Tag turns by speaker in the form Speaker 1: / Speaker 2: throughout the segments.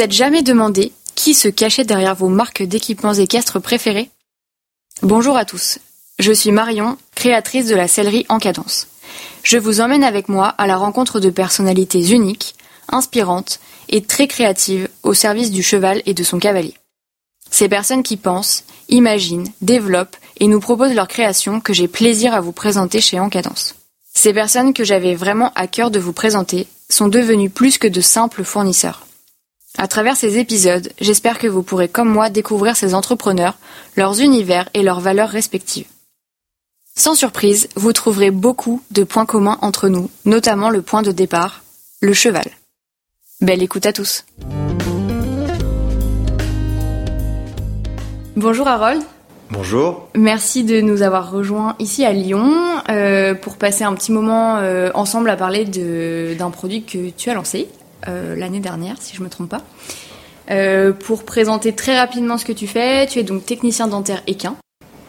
Speaker 1: vous êtes jamais demandé qui se cachait derrière vos marques d'équipements équestres préférées Bonjour à tous, je suis Marion, créatrice de la sellerie en cadence. Je vous emmène avec moi à la rencontre de personnalités uniques, inspirantes et très créatives au service du cheval et de son cavalier. Ces personnes qui pensent, imaginent, développent et nous proposent leurs créations que j'ai plaisir à vous présenter chez Encadence. Ces personnes que j'avais vraiment à cœur de vous présenter sont devenues plus que de simples fournisseurs. À travers ces épisodes, j'espère que vous pourrez comme moi découvrir ces entrepreneurs, leurs univers et leurs valeurs respectives. Sans surprise, vous trouverez beaucoup de points communs entre nous, notamment le point de départ, le cheval. Belle écoute à tous. Bonjour Harold.
Speaker 2: Bonjour.
Speaker 1: Merci de nous avoir rejoints ici à Lyon euh, pour passer un petit moment euh, ensemble à parler d'un produit que tu as lancé l'année dernière, si je ne me trompe pas. pour présenter très rapidement ce que tu fais, tu es donc technicien dentaire équin.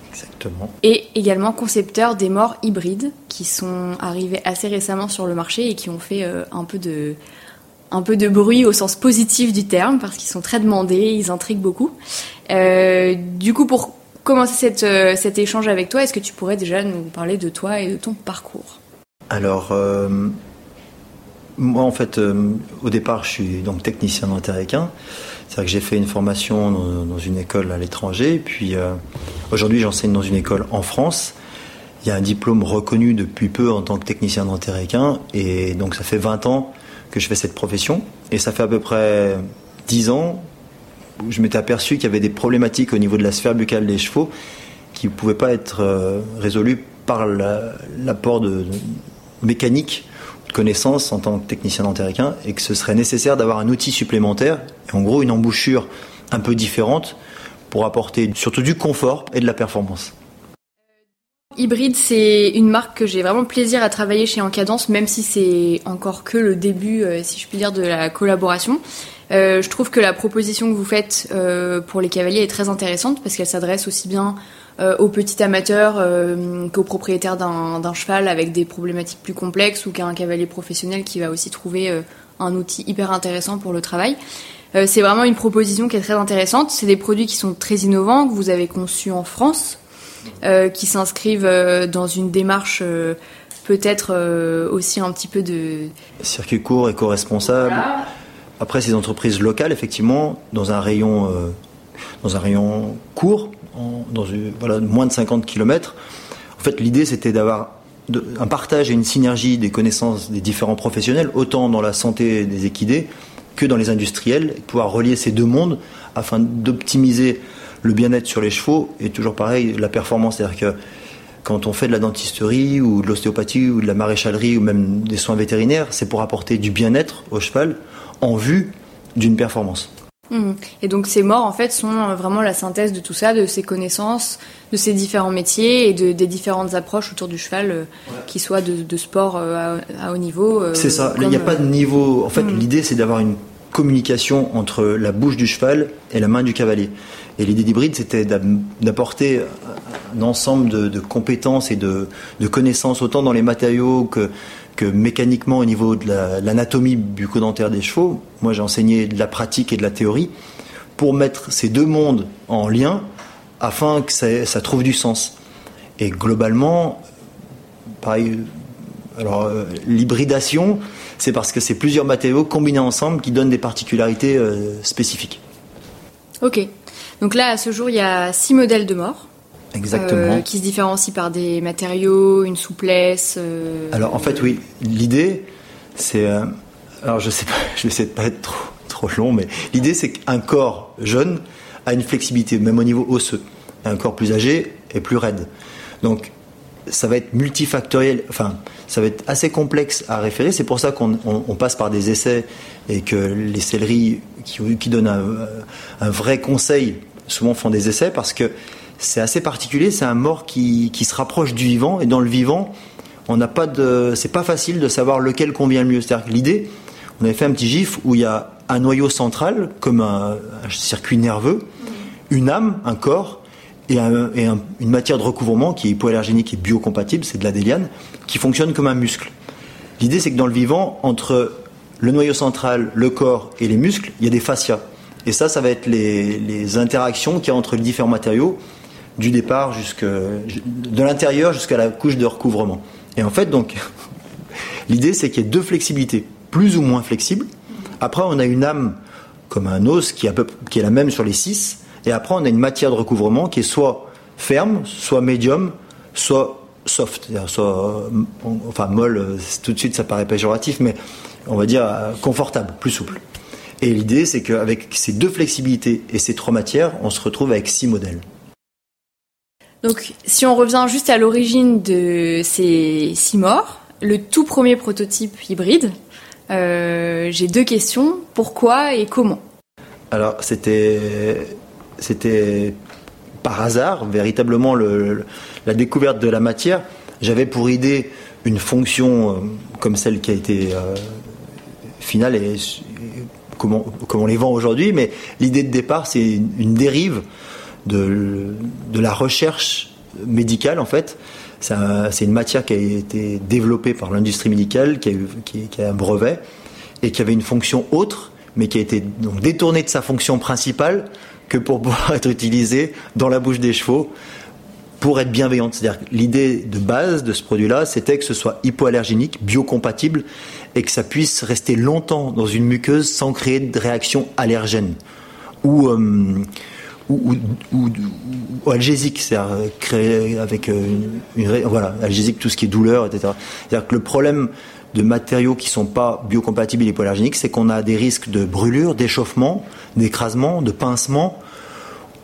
Speaker 2: Exactement.
Speaker 1: Et également concepteur des morts hybrides qui sont arrivés assez récemment sur le marché et qui ont fait un peu de un peu de bruit au sens positif du terme parce qu'ils sont très demandés, ils intriguent beaucoup. Euh, du coup, pour commencer cette, euh, cet échange avec toi, est-ce que tu pourrais déjà nous parler de toi et de ton parcours?
Speaker 2: Alors, euh, moi en fait, au départ, je suis donc technicien équin. C'est-à-dire que j'ai fait une formation dans, une école à l'étranger, puis aujourd'hui j'enseigne dans une école en France. Il y a un diplôme reconnu depuis peu en tant que technicien équin, et donc ça fait 20 ans que je fais cette profession. Et ça fait à peu près 10 ans où je m'étais aperçu qu'il y avait des problématiques au niveau de la sphère buccale des chevaux qui ne pouvaient pas être euh, résolues par l'apport de, mécanique connaissances en tant que technicien dentéricain et que ce serait nécessaire d'avoir un outil supplémentaire, et en gros une embouchure un peu différente pour apporter surtout du confort et de la performance.
Speaker 1: Hybride, c'est une marque que j'ai vraiment plaisir à travailler chez Encadence, même si c'est encore que le début, euh, si je puis dire, de la collaboration. Euh, je trouve que la proposition que vous faites euh, pour les cavaliers est très intéressante parce qu'elle s'adresse aussi bien aux petits amateurs qu'aux propriétaires d'un cheval avec des problématiques plus complexes ou qu'à un cavalier professionnel qui va aussi trouver un outil hyper intéressant pour le travail. c'est vraiment une proposition qui est très intéressante. C'est des produits qui sont très innovants, que vous avez conçus en France euh, qui s'inscrivent euh, dans une démarche euh, peut-être aussi un petit peu de...
Speaker 2: Circuit court, éco-responsable. Après, ces entreprises locales, effectivement, dans un rayon, dans un rayon court, dans une, voilà, moins de 50 km, en fait, l'idée, c'était d'avoir un partage et une synergie des connaissances des différents professionnels, autant dans la santé des équidés que dans les industriels, pouvoir relier ces deux mondes afin d'optimiser le bien-être sur les chevaux est toujours pareil, la performance. C'est-à-dire que quand on fait de la dentisterie ou de l'ostéopathie ou de la maréchalerie ou même des soins vétérinaires, c'est pour apporter du bien-être au cheval en vue d'une performance.
Speaker 1: Mmh. Et donc ces morts en fait sont euh, vraiment la synthèse de tout ça, de ces connaissances, de ces différents métiers et de, des différentes approches autour du cheval, euh, qui soient de, sport euh, à, haut niveau.
Speaker 2: c'est ça, il n'y a pas de niveau. En fait, mmh. l'idée c'est d'avoir une communication entre la bouche du cheval et la main du cavalier. Et l'idée d'hybride, c'était d'apporter un ensemble de, compétences et de, connaissances, autant dans les matériaux que, que mécaniquement au niveau de l'anatomie bucco-dentaire des chevaux. Moi, j'ai enseigné de la pratique et de la théorie pour mettre ces deux mondes en lien afin que ça, trouve du sens. Et globalement, pareil, alors euh, l'hybridation, c'est parce que c'est plusieurs matériaux combinés ensemble qui donnent des particularités euh, spécifiques.
Speaker 1: Ok. Donc là, à ce jour, il y a six modèles de mort.
Speaker 2: Exactement. Euh,
Speaker 1: qui se différencient par des matériaux, une souplesse. Euh,
Speaker 2: alors en fait, oui, l'idée, c'est. Euh, alors je sais pas, je vais essayer de pas être trop, trop long, mais l'idée, c'est qu'un corps jeune a une flexibilité, même au niveau osseux. Un corps plus âgé est plus raide. Donc ça va être multifactoriel, enfin, ça va être assez complexe à référer. C'est pour ça qu'on passe par des essais et que les selleries qui, qui donnent un, un, vrai conseil souvent font des essais parce que c'est assez particulier. C'est un mort qui, qui, se rapproche du vivant et dans le vivant, on n'a pas de, c'est pas facile de savoir lequel convient le mieux. C'est-à-dire que l'idée, on avait fait un petit gif où il y a un noyau central comme un, circuit nerveux, une âme, un corps et, et une matière de recouvrement qui est hypoallergénique et biocompatible, c'est de la déliane, qui fonctionne comme un muscle. L'idée, c'est que dans le vivant, entre le noyau central, le corps et les muscles, il y a des fascias. Et ça, ça va être les, interactions qu'il y a entre les différents matériaux, du départ jusque, de l'intérieur jusqu'à la couche de recouvrement. Et en fait, donc, l'idée, c'est qu'il y ait deux flexibilités, plus ou moins flexibles. Après, on a une âme comme un os qui est, est la même sur les six. Et après, on a une matière de recouvrement qui est soit ferme, soit médium, soit soft, soit, enfin molle, tout de suite ça paraît péjoratif, mais on va dire confortable, plus souple. Et l'idée, c'est qu'avec ces deux flexibilités et ces trois matières, on se retrouve avec six modèles.
Speaker 1: Donc, si on revient juste à l'origine de ces six morts, le tout premier prototype hybride, euh, j'ai deux questions. Pourquoi et comment?
Speaker 2: Alors, c'était, c'était par hasard, véritablement, la découverte de la matière. J'avais pour idée une fonction euh, comme celle qui a été euh, finale et, comment, on les vend aujourd'hui, mais l'idée de départ, c'est une, dérive de, la recherche médicale, en fait. C'est une matière qui a été développée par l'industrie médicale, qui a, qui, a, un brevet, et qui avait une fonction autre, mais qui a été donc détournée de sa fonction principale que pour pouvoir être utilisée dans la bouche des chevaux pour être bienveillante. C'est-à-dire l'idée de base de ce produit-là, c'était que ce soit hypoallergénique, biocompatible, et que ça puisse rester longtemps dans une muqueuse sans créer de réaction allergène ou, euh, ou, ou, algésique, c'est-à-dire créer avec euh, une, voilà algésique tout ce qui est douleur, etc. C'est-à-dire que le problème de matériaux qui sont pas biocompatibles et hypoallergéniques, c'est qu'on a des risques de brûlure, d'échauffement, d'écrasement, de pincement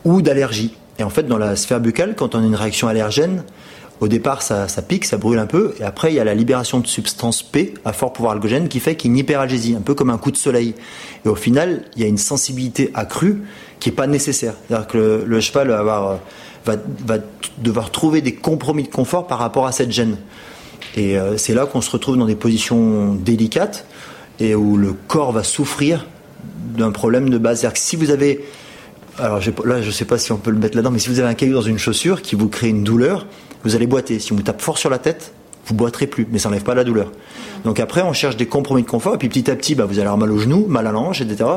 Speaker 2: ou d'allergie. Et en fait, dans la sphère buccale, quand on a une réaction allergène, au départ, ça, pique, ça brûle un peu, et après, il y a la libération de substances P à fort pouvoir algogène qui fait qu'il y a une hyperalgésie, un peu comme un coup de soleil. Et au final, il y a une sensibilité accrue qui n'est pas nécessaire. C'est-à-dire que le, cheval va, va, devoir trouver des compromis de confort par rapport à cette gêne. Et euh, c'est là qu'on se retrouve dans des positions délicates et où le corps va souffrir d'un problème de base. C'est-à-dire que si vous avez alors là, je ne sais pas si on peut le mettre là-dedans, mais si vous avez un caillou dans une chaussure qui vous crée une douleur, vous allez boiter. Si on vous tape fort sur la tête, vous boiterez plus, mais ça n'enlève pas la douleur. Donc après, on cherche des compromis de confort, et puis petit à petit, bah, vous allez avoir mal au genou, mal à l'ange, etc.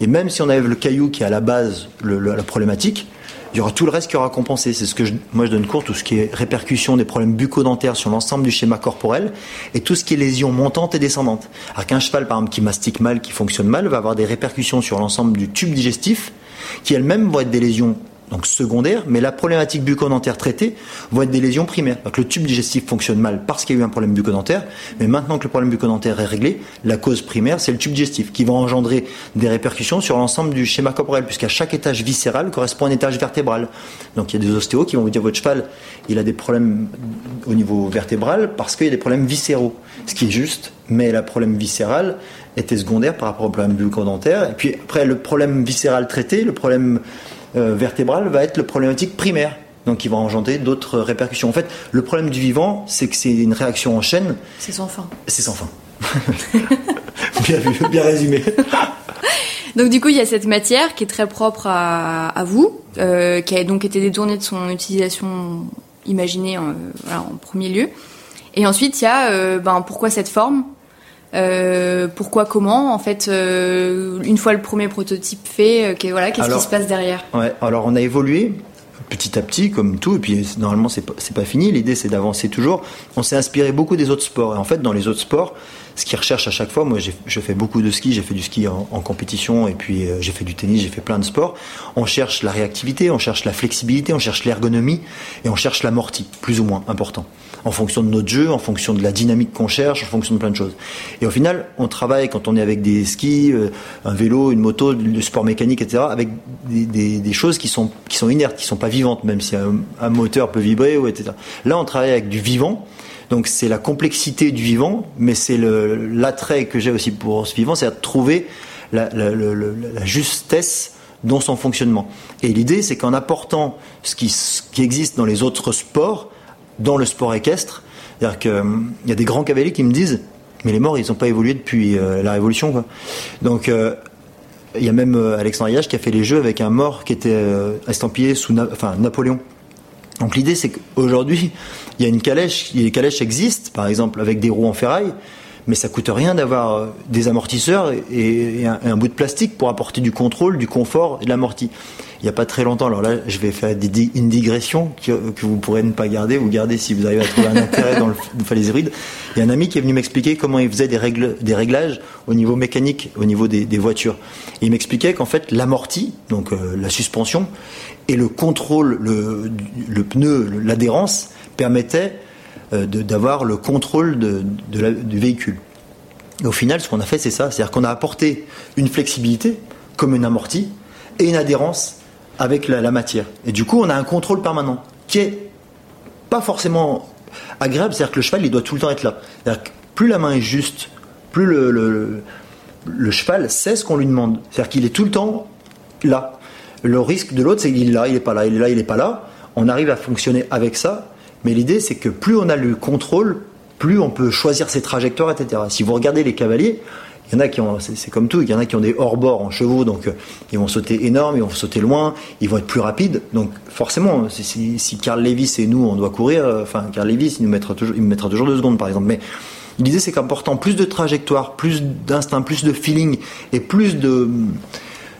Speaker 2: Et même si on enlève le caillou qui est à la base la problématique, il y aura tout le reste qui aura compensé. C'est ce que moi je donne cours, tout ce qui est répercussion des problèmes bucco-dentaires sur l'ensemble du schéma corporel et tout ce qui est lésions montantes et descendantes. Alors qu'un cheval, par exemple, qui mastique mal, qui fonctionne mal, va avoir des répercussions sur l'ensemble du tube digestif qui elles-mêmes vont être des lésions donc secondaires, mais la problématique bucco-dentaire traitée vont être des lésions primaires. Donc le tube digestif fonctionne mal parce qu'il y a eu un problème bucco-dentaire, mais maintenant que le problème bucco-dentaire est réglé, la cause primaire, c'est le tube digestif qui va engendrer des répercussions sur l'ensemble du schéma corporel, puisqu'à chaque étage viscéral correspond à un étage vertébral. Donc il y a des ostéos qui vont vous dire votre cheval, il a des problèmes au niveau vertébral parce qu'il y a des problèmes viscéraux, ce qui est juste, mais le problème viscéral était secondaire par rapport au problème bucco-dentaire. Et puis après, le problème viscéral traité, le problème vertébrale va être le problématique primaire. Donc, il va engendrer d'autres répercussions. En fait, le problème du vivant, c'est que c'est une réaction en chaîne.
Speaker 1: C'est sans fin.
Speaker 2: C'est sans fin. bien vu, bien résumé.
Speaker 1: Donc du coup, il y a cette matière qui est très propre à, vous, euh, qui a donc été détournée de son utilisation imaginée en, en premier lieu. Et ensuite, il y a euh, ben, pourquoi cette forme? Euh, pourquoi, comment En fait, euh, une fois le premier prototype fait, euh, voilà, qu'est-ce qui se passe derrière?
Speaker 2: ouais, Alors, on a évolué petit à petit, comme tout, et puis normalement, c'est pas, pas fini. L'idée, c'est d'avancer toujours. On s'est inspiré beaucoup des autres sports. Et en fait, dans les autres sports, ce qu'ils recherchent à chaque fois, moi, je fais beaucoup de ski, j'ai fait du ski en, compétition, et puis j'ai fait du tennis, j'ai fait plein de sports. On cherche la réactivité, on cherche la flexibilité, on cherche l'ergonomie, et on cherche l'amorti, plus ou moins important en fonction de notre jeu, en fonction de la dynamique qu'on cherche, en fonction de plein de choses. Et au final, on travaille quand on est avec des skis, euh, un vélo, une moto, du sport mécanique, etc., avec des, choses qui sont, qui sont inertes, qui sont pas vivantes, même si un, moteur peut vibrer, ou etc. Là, on travaille avec du vivant. Donc c'est la complexité du vivant, mais c'est l'attrait que j'ai aussi pour ce vivant, c'est de trouver la, justesse dans son fonctionnement. Et l'idée, c'est qu'en apportant ce qui, existe dans les autres sports, dans le sport équestre. C'est-à-dire qu'il hum, y a des grands cavaliers qui me disent mais les morts, ils n'ont pas évolué depuis euh, la Révolution. Quoi. Donc, euh, il y a même euh, Alexandre Yage qui a fait les jeux avec un mort qui était estampillé sous enfin, Napoléon. Donc, l'idée, c'est qu'aujourd'hui, il y a une calèche, les calèches existent, par exemple, avec des roues en ferraille, mais ça coûte rien d'avoir euh, des amortisseurs et, un, bout de plastique pour apporter du contrôle, du confort et de l'amorti. Il n'y a pas très longtemps, alors là, je vais faire une digression que, vous pourrez ne pas garder ou garder si vous arrivez à trouver un intérêt dans le, les hybrides. Il y a un ami qui est venu m'expliquer comment il faisait des, réglages au niveau mécanique, au niveau des, voitures. il m'expliquait qu'en fait, l'amorti, donc euh, la suspension, et le contrôle, le, le pneu, l'adhérence, permettaient euh, d'avoir le contrôle de, du véhicule. Au final, ce qu'on a fait, c'est ça. C'est-à-dire qu'on a apporté une flexibilité, comme une amorti, et une adhérence avec la, matière. Et du coup, on a un contrôle permanent qui est pas forcément agréable. C'est-à-dire que le cheval, il doit tout le temps être là. Que plus la main est juste, plus le cheval sait ce qu'on lui demande. C'est-à-dire qu'il est tout le temps là. Le risque de l'autre, c'est qu'il est là, il n'est pas là, il est là, il n'est pas là. On arrive à fonctionner avec ça mais l'idée, c'est que plus on a le contrôle, plus on peut choisir ses trajectoires, etc. Si vous regardez les cavaliers, il y en a qui ont, c'est comme tout, il y en a qui ont des hors-bords en chevaux, donc euh, ils vont sauter énorme, ils vont sauter loin, ils vont être plus rapides. Donc forcément, si, si Carl Lewis et nous, on doit courir, euh, enfin Carl Lewis, il nous mettra toujours, me mettra toujours deux secondes par exemple. Mais l'idée, c'est qu'important plus de trajectoire, plus d'instinct, plus de feeling et plus de,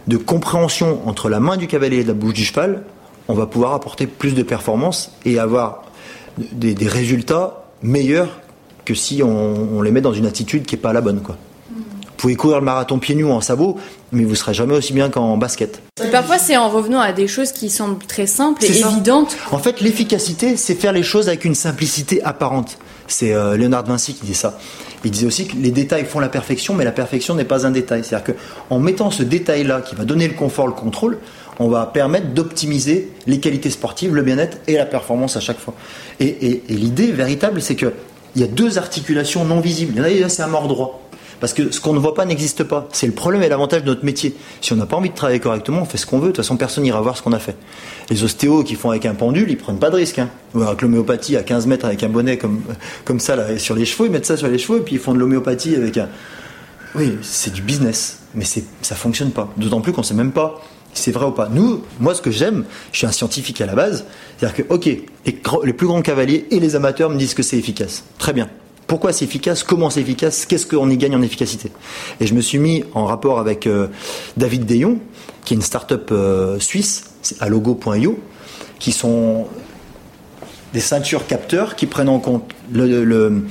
Speaker 2: de compréhension entre la main du cavalier et la bouche du cheval, on va pouvoir apporter plus de performance et avoir des, résultats meilleurs que si on, les met dans une attitude qui n'est pas la bonne. Quoi. Vous pouvez courir le marathon pieds nus en sabot, mais vous ne serez jamais aussi bien qu'en basket.
Speaker 1: parfois, c'est en revenant à des choses qui semblent très simples et évidentes.
Speaker 2: En fait, l'efficacité, c'est faire les choses avec une simplicité apparente. C'est euh, Léonard Vinci qui dit ça. Il disait aussi que les détails font la perfection, mais la perfection n'est pas un détail. C'est-à-dire qu'en mettant ce détail-là qui va donner le confort, le contrôle, on va permettre d'optimiser les qualités sportives, le bien-être et la performance à chaque fois. Et, l'idée véritable, c'est qu'il y a deux articulations non visibles. Il y en a, c'est un mort droit. Parce que ce qu'on ne voit pas n'existe pas. C'est le problème et l'avantage de notre métier. Si on n'a pas envie de travailler correctement, on fait ce qu'on veut. De toute façon, personne n'ira voir ce qu'on a fait. Les ostéos qui font avec un pendule, ils prennent pas de risque. Hein. Avec l'homéopathie à 15 mètres avec un bonnet comme, comme ça sur les chevaux, ils mettent ça sur les chevaux et puis ils font de l'homéopathie avec un. Oui, c'est du business. Mais ça fonctionne pas. D'autant plus qu'on sait même pas c'est vrai ou pas. Nous, moi, ce que j'aime, je suis un scientifique à la base, c'est-à-dire que, ok, les, plus grands cavaliers et les amateurs me disent que c'est efficace. Très bien. Pourquoi c'est efficace? Comment c'est efficace? Qu'est-ce qu'on y gagne en efficacité? Et je me suis mis en rapport avec euh, David Dayon, qui est une start-up euh, suisse, à logo.io, qui sont des ceintures capteurs qui prennent en compte le,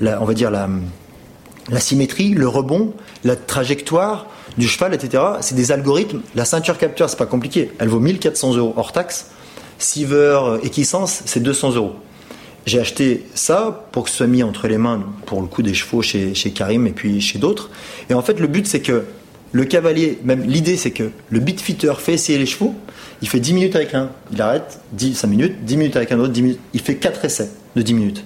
Speaker 2: on va dire la symétrie, le rebond, la trajectoire, du cheval, etc. C'est des algorithmes. La ceinture capteur, c'est pas compliqué. Elle vaut 1400 euros hors taxe. Siever euh, Equisens, c'est 200 euros. J'ai acheté ça pour que ce soit mis entre les mains, pour le coup des chevaux chez, chez Karim et puis chez d'autres. Et en fait, le but, c'est que le cavalier, même l'idée, c'est que le beatfitter fait essayer les chevaux. Il fait 10 minutes avec l'un, il arrête, 10, 5 minutes, 10 minutes avec un autre, 10 minutes. Il fait 4 essais de 10 minutes.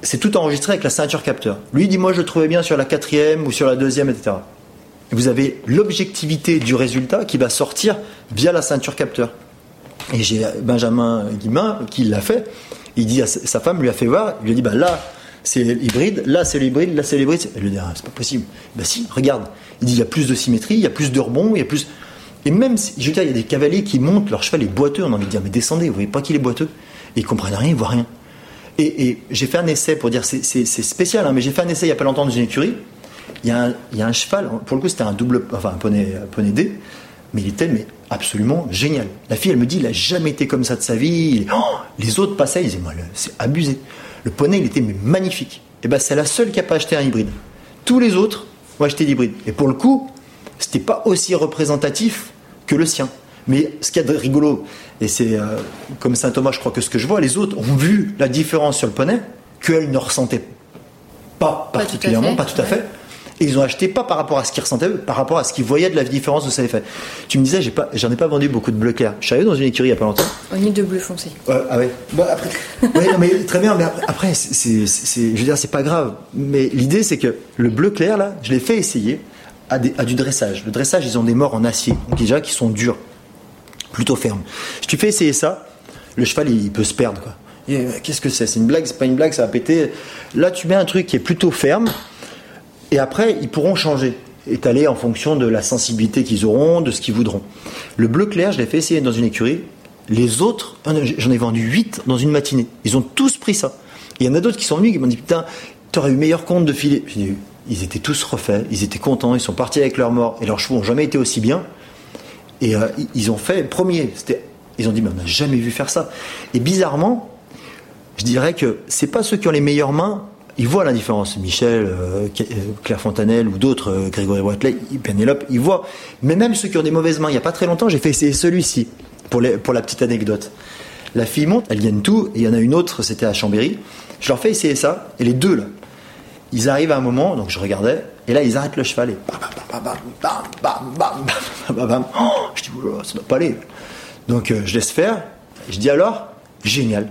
Speaker 2: C'est tout enregistré avec la ceinture capteur. Lui dit Moi, je le trouvais bien sur la quatrième ou sur la deuxième, etc vous avez l'objectivité du résultat qui va sortir via la ceinture capteur. Et j'ai Benjamin Guimain qui l'a fait. Il dit à sa femme, lui a fait voir, il lui a dit bah là c'est l'hybride, là c'est l'hybride, là c'est l'hybride. Elle lui dit ah, c'est pas possible. Bah si, regarde. Il dit il y a plus de symétrie, il y a plus de rebond, il y a plus. Et même, je veux dire, il y a des cavaliers qui montent, leur cheval est boiteux, on a envie de dire mais descendez, vous voyez pas qu'il est boiteux. Et ils comprennent rien, ils voient rien. Et, j'ai fait un essai pour dire c'est spécial, hein, mais j'ai fait un essai il y a pas longtemps dans une écurie il y, a un, cheval, pour le coup c'était un double, enfin un poney, poney D, mais il était mais absolument génial. La fille, elle me dit, il a jamais été comme ça de sa vie. Oh, les autres passaient, ils disaient, c'est abusé. Le poney, il était mais magnifique. Et eh ben, c'est la seule qui a pas acheté un hybride. Tous les autres ont acheté l'hybride. Et pour le coup, c'était pas aussi représentatif que le sien. Mais ce qu'il y a de rigolo, et c'est euh, comme saint Thomas, je crois que ce que je vois, les autres ont vu la différence sur le poney qu'elle ne ressentait pas, particulièrement, pas tout à fait. Et ils ont acheté pas par rapport à ce qu'ils ressentaient, par rapport à ce qu'ils voyaient de la différence de ça avait fait. Tu me disais, j'ai pas, j'en ai pas vendu beaucoup de bleu clair. Je suis arrivé dans une écurie il y a pas longtemps.
Speaker 1: On est de bleu foncé.
Speaker 2: ah ouais. Bon, après, mais très bien. Mais après, c'est, je veux dire, c'est pas grave. Mais l'idée, c'est que le bleu clair là, je l'ai fait essayer à, du dressage. Le dressage, ils ont des morts en acier, donc déjà qui sont durs, plutôt fermes. Si tu fais essayer ça, le cheval il, peut se perdre quoi. Qu'est-ce que c'est? C'est une blague C'est pas une blague Ça va péter. Là, tu mets un truc qui est plutôt ferme et après, ils pourront changer, étaler en fonction de la sensibilité qu'ils auront, de ce qu'ils voudront. Le bleu clair, je l'ai fait essayer dans une écurie. Les autres, j'en ai vendu 8 dans une matinée. Ils ont tous pris ça. il y en a d'autres qui sont venus qui m'ont dit Putain, t'aurais eu meilleur compte de filer. Ils étaient tous refaits, ils étaient contents, ils sont partis avec leurs morts et leurs chevaux n'ont jamais été aussi bien. Et euh, ils ont fait premier. Ils ont dit, mais on n'a jamais vu faire ça. Et bizarrement, je dirais que c'est pas ceux qui ont les meilleures mains, ils voient la différence. Michel, euh, euh, Claire Fontanelle ou d'autres, Grégory Watley, Penelope, ils voient. Mais même ceux qui ont des mauvaises mains, il n'y a pas très longtemps, j'ai fait essayer celui-ci, pour, la petite anecdote. La fille monte, elles viennent tout, et il y en a une autre, c'était à Chambéry. Je leur fais essayer ça, et les deux, là, ils arrivent à un moment, donc je regardais, et là ils arrêtent le cheval et bam, bam, bam, bam, bam, bam, bam, bam, Oh, je dis, ça doit pas aller. Donc je laisse faire, je dis alors, génial.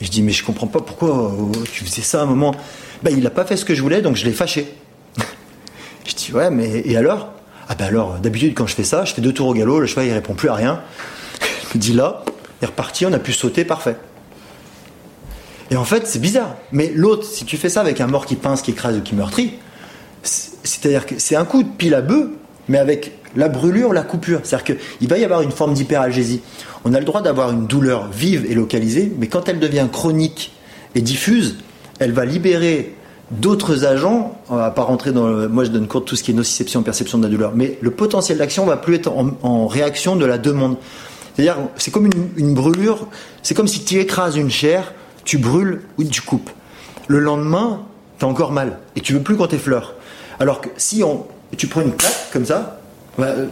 Speaker 2: Je dis, mais je comprends pas pourquoi tu faisais ça à un moment. Ben, il n'a pas fait ce que je voulais, donc je l'ai fâché. je dis, ouais, mais et alors? Ah ben alors, d'habitude quand je fais ça, je fais deux tours au galop, le cheval il répond plus à rien. je me dis là, il est reparti, on a pu sauter, parfait. Et en fait, c'est bizarre. Mais l'autre, si tu fais ça avec un mort qui pince, qui écrase qui meurtrit, c'est-à-dire que c'est un coup de pile à bœuf, mais avec la brûlure, la coupure. C'est-à-dire qu'il va y avoir une forme d'hyperalgésie. On a le droit d'avoir une douleur vive et localisée, mais quand elle devient chronique et diffuse, elle va libérer d'autres agents. On va pas rentrer dans le, moi je donne cours de tout ce qui est nociception, perception de la douleur, mais le potentiel d'action va plus être en, réaction de la demande. C'est-à-dire, c'est comme une, brûlure, c'est comme si tu écrases une chair tu brûles ou tu coupes. Le lendemain, tu as encore mal et tu veux plus quand fleurs. Alors que si on, tu prends une claque comme ça, bah, euh,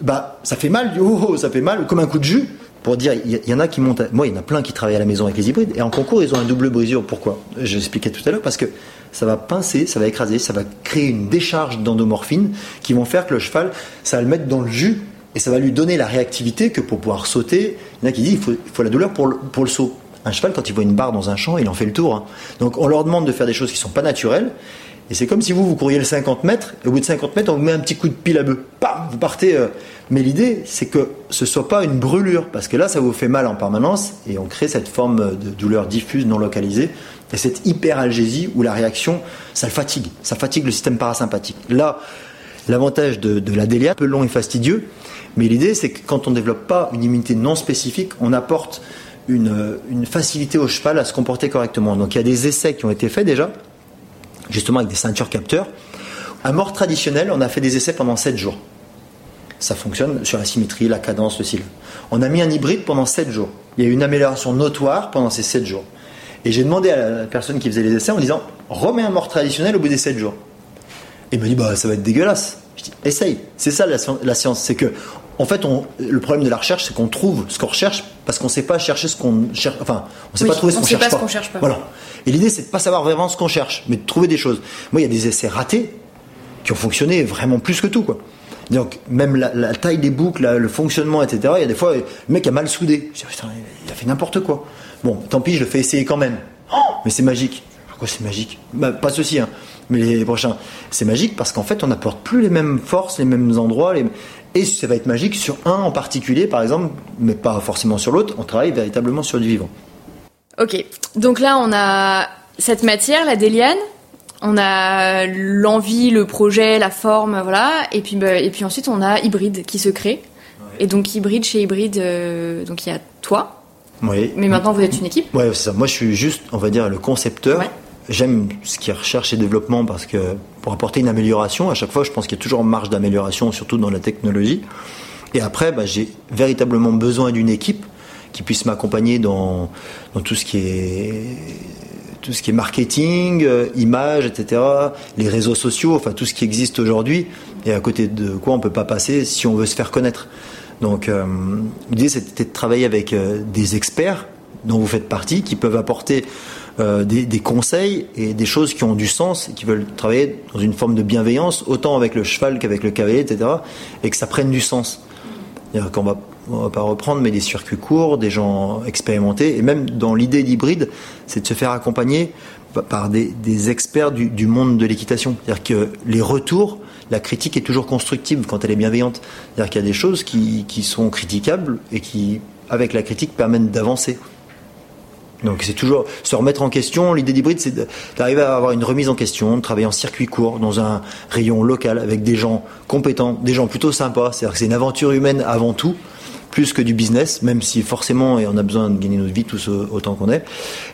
Speaker 2: bah ça fait mal, oh, oh, ça fait mal, comme un coup de jus. Pour dire, il y, en a qui montent. Moi, il y en a plein qui travaillent à la maison avec les hybrides. Et en concours, ils ont un double brisure. Pourquoi? Je l'expliquais tout à l'heure. Parce que ça va pincer, ça va écraser, ça va créer une décharge d'endomorphine qui vont faire que le cheval, ça va le mettre dans le jus et ça va lui donner la réactivité que pour pouvoir sauter. Il y en a qui disent il faut, il faut la douleur pour le, pour le saut. Un cheval, quand il voit une barre dans un champ, il en fait le tour. Hein. Donc on leur demande de faire des choses qui ne sont pas naturelles. Et c'est comme si vous, vous couriez le 50 mètres, et au bout de 50 mètres, on vous met un petit coup de pile à bœuf. Pam Vous partez. Euh. Mais l'idée, c'est que ce soit pas une brûlure, parce que là, ça vous fait mal en permanence, et on crée cette forme de douleur diffuse, non localisée, et cette hyperalgésie où la réaction, ça le fatigue. Ça fatigue le système parasympathique. Là, l'avantage de, la délia, un peu long et fastidieux, mais l'idée, c'est que quand on ne développe pas une immunité non spécifique, on apporte une, facilité au cheval à se comporter correctement. Donc il y a des essais qui ont été faits déjà, justement avec des ceintures capteurs. À mort traditionnel, on a fait des essais pendant 7 jours. Ça fonctionne sur la symétrie, la cadence, le style. On a mis un hybride pendant 7 jours. Il y a eu une amélioration notoire pendant ces 7 jours. Et j'ai demandé à la personne qui faisait les essais en disant remets un mort traditionnel au bout des 7 jours. Et il me dit bah ça va être dégueulasse. Je dis essaye. C'est ça la, la science, c'est que en fait, le problème de la recherche, c'est qu'on trouve ce qu'on recherche parce qu'on ne sait pas chercher ce qu'on cherche. Enfin, on ne sait pas trouver ce qu'on cherche,
Speaker 1: pas. cherche pas.
Speaker 2: Voilà. Et l'idée, c'est de pas savoir vraiment ce qu'on cherche, mais de trouver des choses. Moi, il y a des essais ratés qui ont fonctionné vraiment plus que tout, quoi. Donc, même la, taille des boucles, le fonctionnement, etc. Il y a des fois, le mec a mal soudé. Je dis, putain, il a fait n'importe quoi. Bon, tant pis, je le fais essayer quand même. Oh, mais c'est magique. Pourquoi c'est magique? Bah, Pas ceci, hein mais les prochains. C'est magique parce qu'en fait, on n'apporte plus les mêmes forces, les mêmes endroits, et ça va être magique sur un en particulier, par exemple, mais pas forcément sur l'autre. On travaille véritablement sur du vivant.
Speaker 1: Ok, donc là, on a cette matière, la déliane. On a l'envie, le projet, la forme, voilà. Et puis, bah, et puis ensuite, on a hybride qui se crée. Et donc, hybride chez hybride, euh, donc il y a toi.
Speaker 2: Oui.
Speaker 1: Mais maintenant, vous êtes une équipe.
Speaker 2: Oui, c'est ça. Moi, je suis juste, on va dire, le concepteur. J'aime ce qui est recherche et développement parce que pour apporter une amélioration, à chaque fois, je pense qu'il y a toujours marge d'amélioration, surtout dans la technologie. Et après, bah, j'ai véritablement besoin d'une équipe qui puisse m'accompagner dans, dans tout ce qui est tout ce qui est marketing, euh, images, etc., les réseaux sociaux, enfin tout ce qui existe aujourd'hui, et à côté de quoi on peut pas passer si on veut se faire connaître. Donc euh, l'idée c'était de travailler avec euh, des experts dont vous faites partie, qui peuvent apporter euh, des, conseils et des choses qui ont du sens et qui veulent travailler dans une forme de bienveillance, autant avec le cheval qu'avec le cavalier, etc., et que ça prenne du sens. C'est-à-dire qu'on va, va pas reprendre, mais des circuits courts, des gens expérimentés, et même dans l'idée d'hybride, c'est de se faire accompagner par des, experts du, monde de l'équitation. C'est-à-dire que les retours, la critique est toujours constructive quand elle est bienveillante. C'est-à-dire qu'il y a des choses qui sont critiquables et qui, avec la critique, permettent d'avancer. Donc c'est toujours se remettre en question. L'idée d'hybride, c'est d'arriver à avoir une remise en question, de travailler en circuit court, dans un rayon local, avec des gens compétents, des gens plutôt sympas. C'est-à-dire que c'est une aventure humaine avant tout, plus que du business, même si forcément on a besoin de gagner notre vie tous autant qu'on est,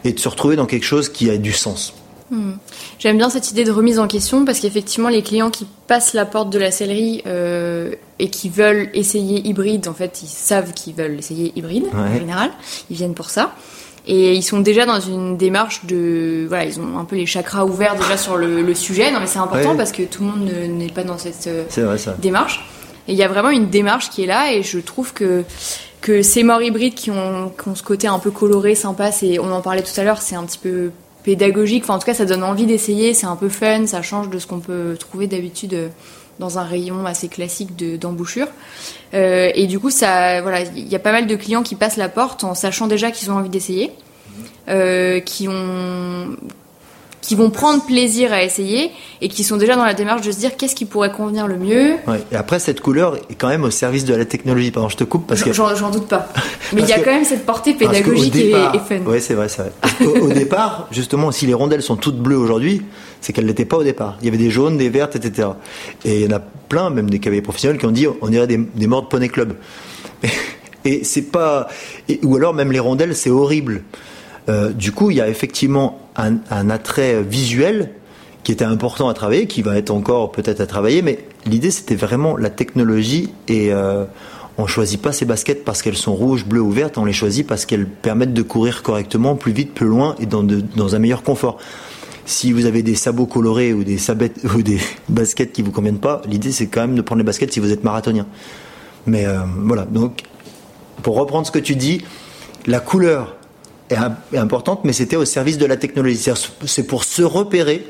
Speaker 2: et de se retrouver dans quelque chose qui a du sens.
Speaker 1: Hmm. J'aime bien cette idée de remise en question parce qu'effectivement, les clients qui passent la porte de la sellerie euh, et qui veulent essayer hybride, en fait, ils savent qu'ils veulent essayer hybride en général. Ils viennent pour ça. Et ils sont déjà dans une démarche de. Voilà, ils ont un peu les chakras ouverts déjà sur le, sujet. Non, mais c'est important parce que tout le monde n'est pas dans cette
Speaker 2: vrai,
Speaker 1: démarche. Et il y a vraiment une démarche qui est là et je trouve que que ces morts hybrides qui ont, qui ont ce côté un peu coloré, sympa, c'est, on en parlait tout à l'heure, c'est un petit peu pédagogique. Enfin, en tout cas, ça donne envie d'essayer. C'est un peu fun. Ça change de ce qu'on peut trouver d'habitude euh, dans un rayon assez classique d'embouchure. Euh, et du coup, ça, voilà, il y a pas mal de clients qui passent la porte en sachant déjà qu'ils ont envie d'essayer, euh, qui ont qui vont prendre plaisir à essayer et qui sont déjà dans la démarche de se dire qu'est-ce qui pourrait convenir le mieux.
Speaker 2: Et après, cette couleur est quand même au service de la technologie. Pardon, je te coupe parce que.
Speaker 1: J'en doute pas. Mais il y a quand même cette portée pédagogique et, fun.
Speaker 2: Oui, c'est vrai, c'est vrai. Au, départ, justement, si les rondelles sont toutes bleues aujourd'hui, c'est qu'elles n'étaient pas au départ. Il y avait des jaunes, des vertes, etc. Et il y en a plein, même des cavaliers professionnels, qui ont dit on dirait des, des morts de poney club. Et c'est pas. ou alors, même les rondelles, c'est horrible. Euh, du coup, il y a effectivement un, attrait visuel qui était important à travailler, qui va être encore peut-être à travailler, mais l'idée c'était vraiment la technologie et euh, on choisit pas ces baskets parce qu'elles sont rouges, bleues ou vertes, on les choisit parce qu'elles permettent de courir correctement, plus vite, plus loin et dans, dans un meilleur confort. Si vous avez des sabots colorés ou des, sabettes, ou des baskets qui vous conviennent pas, l'idée c'est quand même de prendre les baskets si vous êtes marathonien. Mais euh, voilà, donc pour reprendre ce que tu dis, la couleur est, importante, mais c'était au service de la technologie. C'est pour se repérer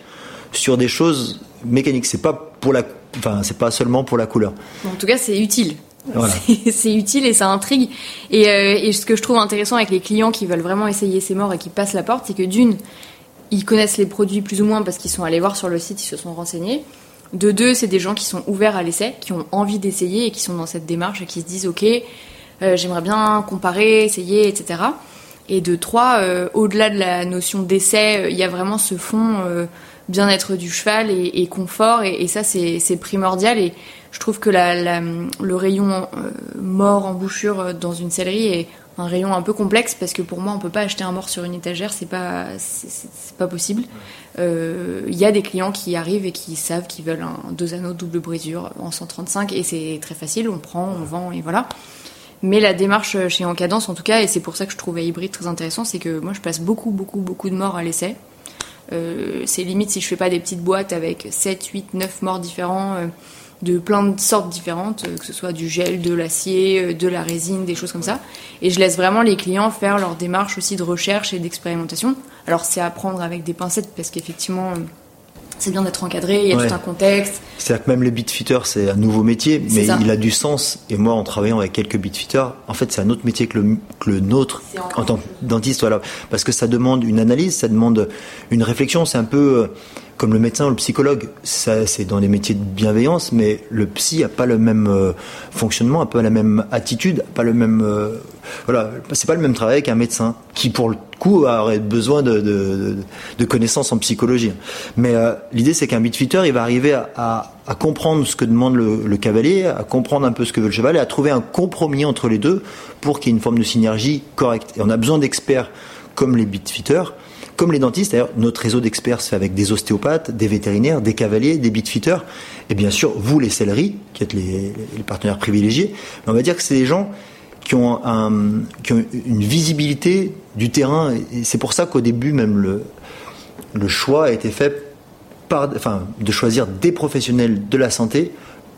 Speaker 2: sur des choses mécaniques. C'est pas pour la, enfin, c'est pas seulement pour la couleur.
Speaker 1: En tout cas, c'est utile. C'est utile et ça intrigue. Et, euh, et, ce que je trouve intéressant avec les clients qui veulent vraiment essayer ces morts et qui passent la porte, c'est que d'une, ils connaissent les produits plus ou moins parce qu'ils sont allés voir sur le site, ils se sont renseignés. De deux, c'est des gens qui sont ouverts à l'essai, qui ont envie d'essayer et qui sont dans cette démarche et qui se disent, ok, euh, j'aimerais bien comparer, essayer, etc. Et de trois, euh, au-delà de la notion d'essai, euh, il y a vraiment ce fond euh, bien-être du cheval et, confort, et, ça c'est primordial. Et je trouve que la, le rayon mort en bouchure dans une sellerie est un rayon un peu complexe parce que pour moi on peut pas acheter un mort sur une étagère, c'est pas c'est pas possible. Il y a des clients qui arrivent et qui savent qu'ils veulent un deux anneaux double brisure en 135 et c'est très facile, on prend, on vend et voilà. Mais la démarche chez Encadence, en tout cas, et c'est pour ça que je trouvais hybride très intéressant, c'est que moi je passe beaucoup, beaucoup, beaucoup de morts à l'essai. Euh, c'est limite si je fais pas des petites boîtes avec 7, 8, 9 morts différents euh, de plein de sortes différentes, euh, que ce soit du gel, de l'acier, de la résine, des choses comme ça. Et je laisse vraiment les clients faire leur démarche aussi de recherche et d'expérimentation. Alors c'est à prendre avec des pincettes parce qu'effectivement c'est bien d'être encadré, il y a tout un contexte.
Speaker 2: C'est-à-dire que même le beatfitter, c'est un nouveau métier, mais il a du sens. Et moi, en travaillant avec quelques beatfitters, en fait, c'est un autre métier que le, que le nôtre en tant que dentiste. Voilà. Parce que ça demande une analyse, ça demande une réflexion. C'est un peu euh, comme le médecin ou le psychologue. Ça, c'est dans les métiers de bienveillance, mais le psy n'a pas le même euh, fonctionnement, n'a pas la même attitude, pas le même. Euh, voilà, c'est pas le même travail qu'un médecin qui, pour le coup, aurait besoin de, de, connaissances en psychologie. Mais euh, l'idée, c'est qu'un beatfitter, il va arriver à, à, comprendre ce que demande le, cavalier, à comprendre un peu ce que veut le cheval et à trouver un compromis entre les deux pour qu'il y ait une forme de synergie correcte. Et on a besoin d'experts comme les beatfitters comme les dentistes, d'ailleurs, notre réseau d'experts se fait avec des ostéopathes, des vétérinaires, des cavaliers, des beatfitters, et bien sûr, vous, les selleries, qui êtes les, partenaires privilégiés. On va dire que c'est des gens qui ont, une visibilité du terrain. Et c'est pour ça qu'au début, même le, choix a été fait de choisir des professionnels de la santé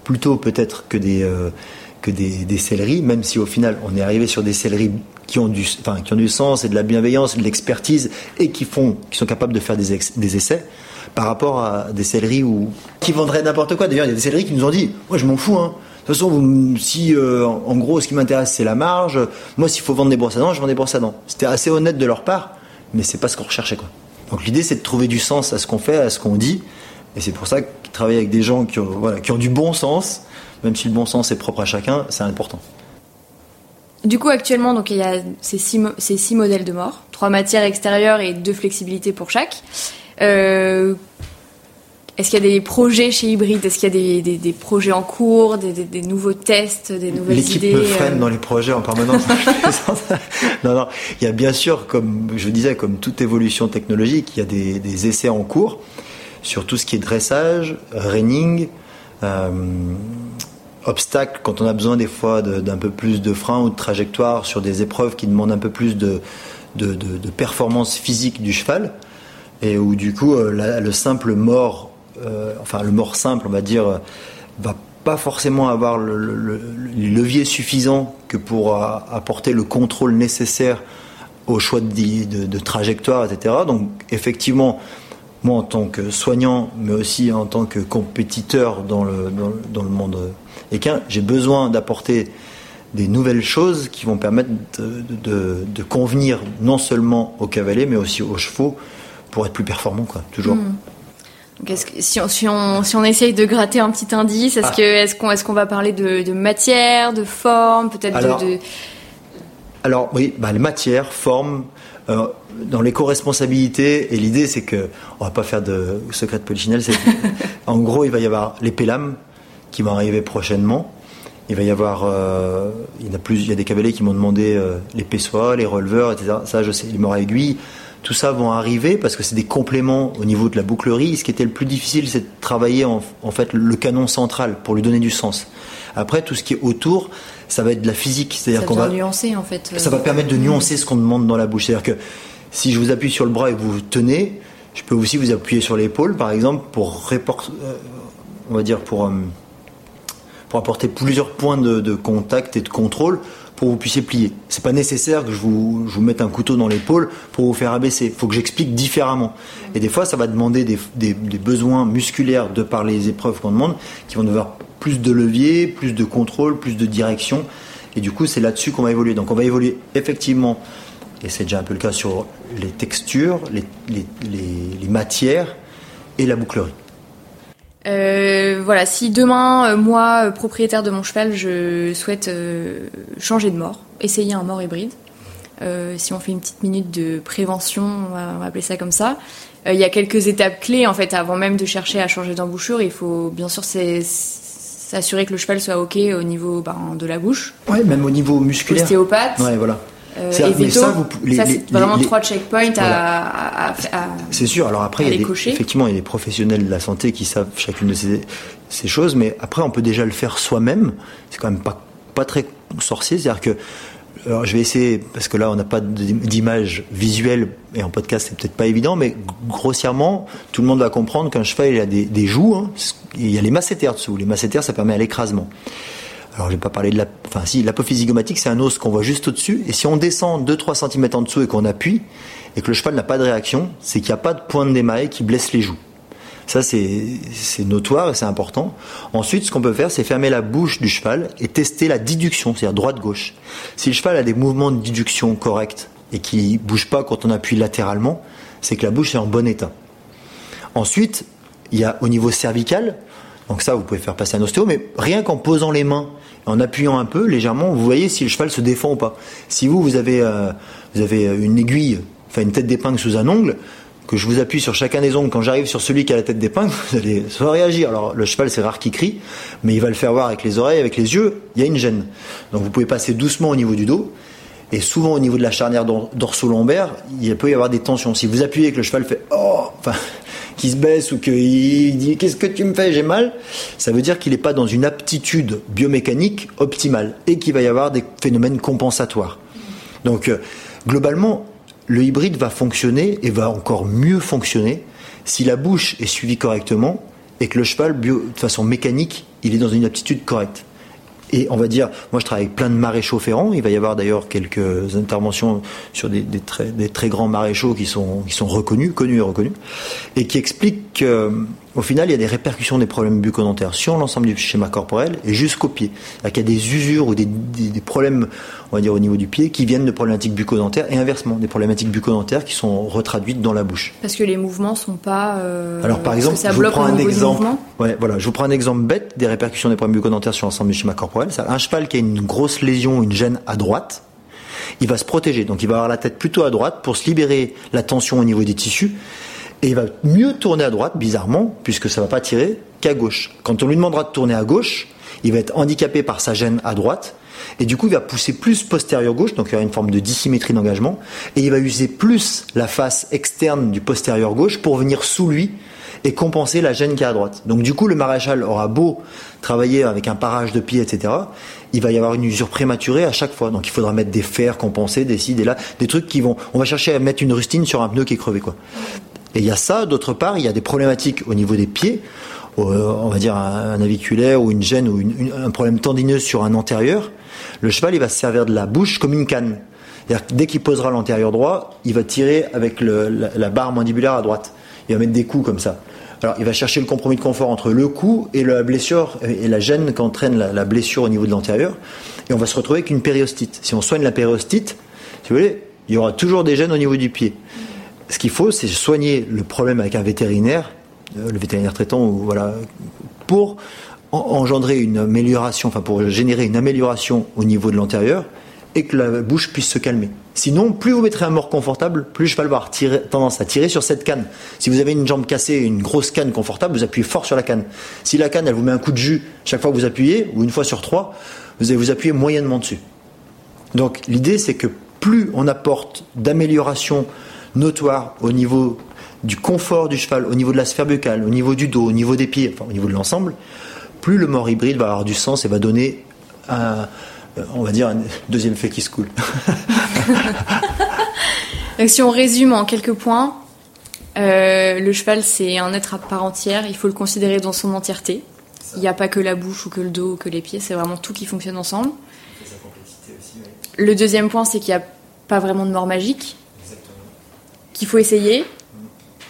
Speaker 2: plutôt peut-être que des euh, même si au final on est arrivé sur des selleries qui ont du, enfin, qui ont du sens et de la bienveillance, de l'expertise et qui font, qui sont capables de faire des, des essais par rapport à des selleries où, qui vendraient n'importe quoi. D'ailleurs, il y a des selleries qui nous ont dit, moi je m'en fous, hein. De toute façon, si euh, en gros ce qui m'intéresse c'est la marge, moi s'il faut vendre des brosses à dents, je vends des brosses à dents. C'était assez honnête de leur part, mais c'est pas ce qu'on recherchait quoi. Donc l'idée c'est de trouver du sens à ce qu'on fait, à ce qu'on dit, et c'est pour ça qu'ils travaillent avec des gens qui voilà, qui ont du bon sens, même si le bon sens est propre à chacun, c'est important.
Speaker 1: Du coup, actuellement, donc il y a ces six, ces six modèles de mort, trois matières extérieures et deux flexibilités pour chaque. Euh, Est-ce qu'il y a des projets chez Hybride? Est-ce qu'il y a des, des, projets en cours, des, des, nouveaux tests, des nouvelles idées
Speaker 2: L'équipe me freine dans les projets en permanence. non, non. Il y a bien sûr, comme je disais, comme toute évolution technologique, il y a des, essais en cours sur tout ce qui est dressage, reining, euh, obstacles, quand on a besoin des fois d'un peu plus de frein ou de trajectoire sur des épreuves qui demandent un peu plus de, de, performance physique du cheval, et où du coup euh, le simple mort, euh, enfin le mort simple, on va dire, euh, va pas forcément avoir le, levier suffisant que pour apporter le contrôle nécessaire au choix de, de, trajectoire, etc. Donc effectivement, moi en tant que soignant, mais aussi en tant que compétiteur dans le, dans, le monde équin, j'ai besoin d'apporter des nouvelles choses qui vont permettre de, convenir non seulement aux cavaliers, mais aussi aux chevaux pour être plus performants, quoi, toujours. Hmm.
Speaker 1: si, on, si, on, si on essaye de gratter un petit indice, est-ce ah. que est-ce qu'on est-ce qu'on va parler de, matière, de forme, peut-être de,
Speaker 2: Alors oui, bah, les matières, forme, euh, dans l'éco-responsabilité, et l'idée c'est que, on va pas faire de secret de polichinelle, en gros il va y avoir les pélames qui vont arriver prochainement. Il va y avoir, euh, il y a plus, il y a des cavaliers qui m'ont demandé euh, les pessois, les releveurs, etc. Ça je sais, les morts à aiguilles, tout ça vont arriver parce que c'est des compléments au niveau de la bouclerie. Ce qui était le plus difficile, c'est de travailler en, fait le canon central pour lui donner du sens. Après, tout ce qui est autour, ça va être de la physique.
Speaker 1: C'est-à-dire qu'on va nuancer en fait.
Speaker 2: Ça va permettre de euh, nuancer ce qu'on demande dans la bouche. C'est-à-dire que si je vous appuie sur le bras et que vous tenez, je peux aussi vous appuyer sur l'épaule, par exemple, pour euh, on va dire pour, euh, pour apporter plusieurs points de, contact et de contrôle pour que vous puissiez plier. C'est pas nécessaire que je vous, je vous mette un couteau dans l'épaule pour vous faire abaisser. Il faut que j'explique différemment. Et des fois, ça va demander des, des, des besoins musculaires de par les épreuves qu'on demande, qui vont devoir plus de levier, plus de contrôle, plus de direction. Et du coup, c'est là-dessus qu'on va évoluer. Donc, on va évoluer effectivement, et c'est déjà un peu le cas sur les textures, les, matières et la bouclerie.
Speaker 1: Euh, voilà, si demain, euh, moi, euh, propriétaire de mon cheval, je souhaite changer de mort, essayer un mort hybride, si on fait une petite minute de prévention, on va, appeler ça comme ça, il y a quelques étapes clés en fait avant même de chercher à changer d'embouchure. Il faut bien sûr s'assurer que le cheval soit ok au niveau ben, de la bouche.
Speaker 2: Ouais, même au niveau musculaire.
Speaker 1: Ostéopathe.
Speaker 2: Ouais, voilà.
Speaker 1: Euh, et veto, ça, c'est vraiment trois checkpoints à,
Speaker 2: C'est sûr. Alors après, il y a effectivement, il y a des professionnels de la santé qui savent chacune de ces, ces choses, mais après, on peut déjà le faire soi-même. C'est quand même pas pas très sorcier. C'est-à-dire que alors je vais essayer, parce que là on n'a pas d'image visuelle, et en podcast c'est peut-être pas évident, mais grossièrement, tout le monde va comprendre qu'un cheval il a des, joues, hein. il y a les masséters dessous. Les masséters ça permet à l'écrasement. Alors je vais pas parler de la... Enfin si, l'apophyse zygomatique c'est un os qu'on voit juste au-dessus, et si on descend 2-3 cm en dessous et qu'on appuie, et que le cheval n'a pas de réaction, c'est qu'il n'y a pas de point d'émail qui blesse les joues. Ça, c'est notoire et c'est important. Ensuite, ce qu'on peut faire, c'est fermer la bouche du cheval et tester la déduction, c'est-à-dire droite-gauche. Si le cheval a des mouvements de déduction corrects et qui ne bouge pas quand on appuie latéralement, c'est que la bouche est en bon état. Ensuite, il y a au niveau cervical, donc ça, vous pouvez faire passer un ostéo, mais rien qu'en posant les mains, en appuyant un peu légèrement, vous voyez si le cheval se défend ou pas. Si vous, vous avez, euh, vous avez une aiguille, enfin une tête d'épingle sous un ongle, que je vous appuie sur chacun des ongles, quand j'arrive sur celui qui a la tête d'épingle, vous allez soit réagir. Alors le cheval, c'est rare qu'il crie, mais il va le faire voir avec les oreilles, avec les yeux, il y a une gêne. Donc vous pouvez passer doucement au niveau du dos, et souvent au niveau de la charnière dorso-lombaire, il peut y avoir des tensions. Si vous appuyez et que le cheval fait oh, enfin, qu'il se baisse ou qu'il dit qu'est-ce que tu me fais, j'ai mal, ça veut dire qu'il n'est pas dans une aptitude biomécanique optimale et qu'il va y avoir des phénomènes compensatoires. Donc euh, globalement, le hybride va fonctionner et va encore mieux fonctionner si la bouche est suivie correctement et que le cheval, de façon mécanique, il est dans une aptitude correcte. Et on va dire, moi je travaille avec plein de maréchaux ferrants. Il va y avoir d'ailleurs quelques interventions sur des, très, grands maréchaux qui sont, qui sont reconnus, connus et reconnus, et qui expliquent qu'au final il y a des répercussions des problèmes bucco-dentaires sur l'ensemble du schéma corporel et jusqu'au pied. Il y a des usures ou des, des, problèmes, on va dire au niveau du pied, qui viennent de problématiques bucco-dentaires et inversement, des problématiques bucco-dentaires qui sont retraduites dans la bouche.
Speaker 1: Parce que les mouvements sont pas.
Speaker 2: Euh, Alors par exemple, ça je vous prends un exemple. Ouais, voilà, je vous prends un exemple bête des répercussions des problèmes bucco-dentaires sur l'ensemble du schéma corporel un cheval qui a une grosse lésion, une gêne à droite, il va se protéger. Donc il va avoir la tête plutôt à droite pour se libérer la tension au niveau des tissus Et il va mieux tourner à droite, bizarrement, puisque ça va pas tirer, qu'à gauche. Quand on lui demandera de tourner à gauche, il va être handicapé par sa gêne à droite, et du coup il va pousser plus postérieur gauche, donc il y aura une forme de dissymétrie d'engagement, et il va user plus la face externe du postérieur gauche pour venir sous lui et compenser la gêne qui est à droite. Donc du coup le maréchal aura beau travailler avec un parage de pied, etc., il va y avoir une usure prématurée à chaque fois. Donc il faudra mettre des fers compensés, des ci, des là, des trucs qui vont... On va chercher à mettre une rustine sur un pneu qui est crevé, quoi. Et il y a ça, d'autre part, il y a des problématiques au niveau des pieds, on va dire un, aviculaire ou une gêne ou un problème tendineux sur un antérieur, le cheval il va se servir de la bouche comme une canne. dès qu'il posera l'antérieur droit, il va tirer avec la, barre mandibulaire à droite. Il va mettre des coups comme ça. Alors, il va chercher le compromis de confort entre le coup et la blessure et la gêne qu'entraîne la, blessure au niveau de l'antérieur. Et on va se retrouver avec une périostite. Si on soigne la périostite, vous il y aura toujours des gènes au niveau du pied. Ce qu'il faut, c'est soigner le problème avec un vétérinaire euh, le vétérinaire traitant, voilà, pour engendrer une amélioration, enfin pour générer une amélioration au niveau de l'antérieur et que la bouche puisse se calmer. Sinon, plus vous mettrez un mort confortable, plus je vais avoir tendance à tirer sur cette canne. Si vous avez une jambe cassée, une grosse canne confortable, vous appuyez fort sur la canne. Si la canne, elle vous met un coup de jus chaque fois que vous appuyez, ou une fois sur trois, vous allez vous appuyer moyennement dessus. Donc l'idée, c'est que plus on apporte d'amélioration notoire au niveau du confort du cheval, au niveau de la sphère buccale, au niveau du dos, au niveau des pieds, enfin au niveau de l'ensemble, plus le mort hybride va avoir du sens et va donner un, on va dire, un deuxième fait qui se coule.
Speaker 1: si on résume en quelques points, euh, le cheval c'est un être à part entière, il faut le considérer dans son entièreté. Il n'y a pas que la bouche ou que le dos ou que les pieds, c'est vraiment tout qui fonctionne ensemble. Le deuxième point, c'est qu'il n'y a pas vraiment de mort magique, qu'il faut essayer,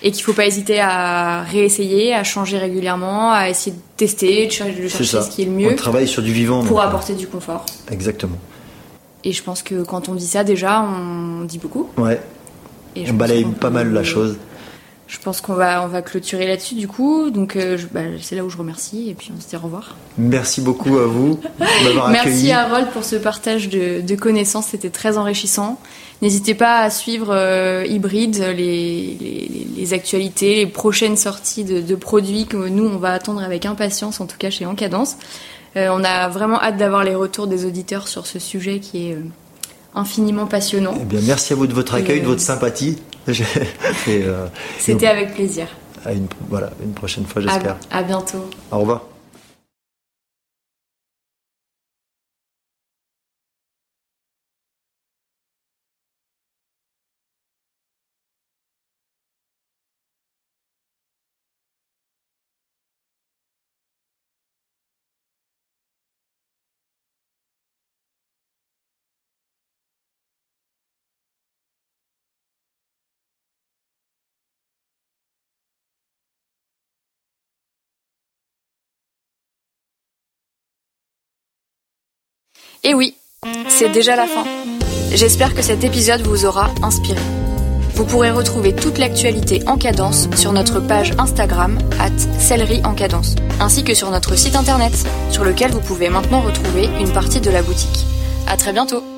Speaker 1: et qu'il ne faut pas hésiter à réessayer, à changer régulièrement, à essayer de tester, de chercher, ce qui est le mieux.
Speaker 2: On travaille sur du vivant.
Speaker 1: Pour apporter du confort.
Speaker 2: Exactement.
Speaker 1: Et je pense que quand on dit ça, déjà, on dit beaucoup.
Speaker 2: Ouais. Et on balaye pas mal la chose.
Speaker 1: Je pense qu'on va, on va clôturer là-dessus du coup. Donc euh, bah, c'est là où je remercie et puis on se dit au revoir.
Speaker 2: Merci beaucoup à vous
Speaker 1: Merci à Harold pour ce partage de, de connaissances, c'était très enrichissant. N'hésitez pas à suivre euh, Hybride, les, les, actualités, les prochaines sorties de, produits que nous, on va attendre avec impatience, en tout cas chez Encadence. Euh, on a vraiment hâte d'avoir les retours des auditeurs sur ce sujet qui est euh, infiniment passionnant.
Speaker 2: Eh bien, merci à vous de votre accueil, de votre sympathie.
Speaker 1: C'était avec plaisir.
Speaker 2: À une, voilà, une prochaine fois, j'espère.
Speaker 1: à bientôt.
Speaker 2: Au revoir.
Speaker 1: Et oui, c'est déjà la fin. J'espère que cet épisode vous aura inspiré. Vous pourrez retrouver toute l'actualité en cadence sur notre page Instagram, at en cadence, ainsi que sur notre site internet, sur lequel vous pouvez maintenant retrouver une partie de la boutique. À très bientôt!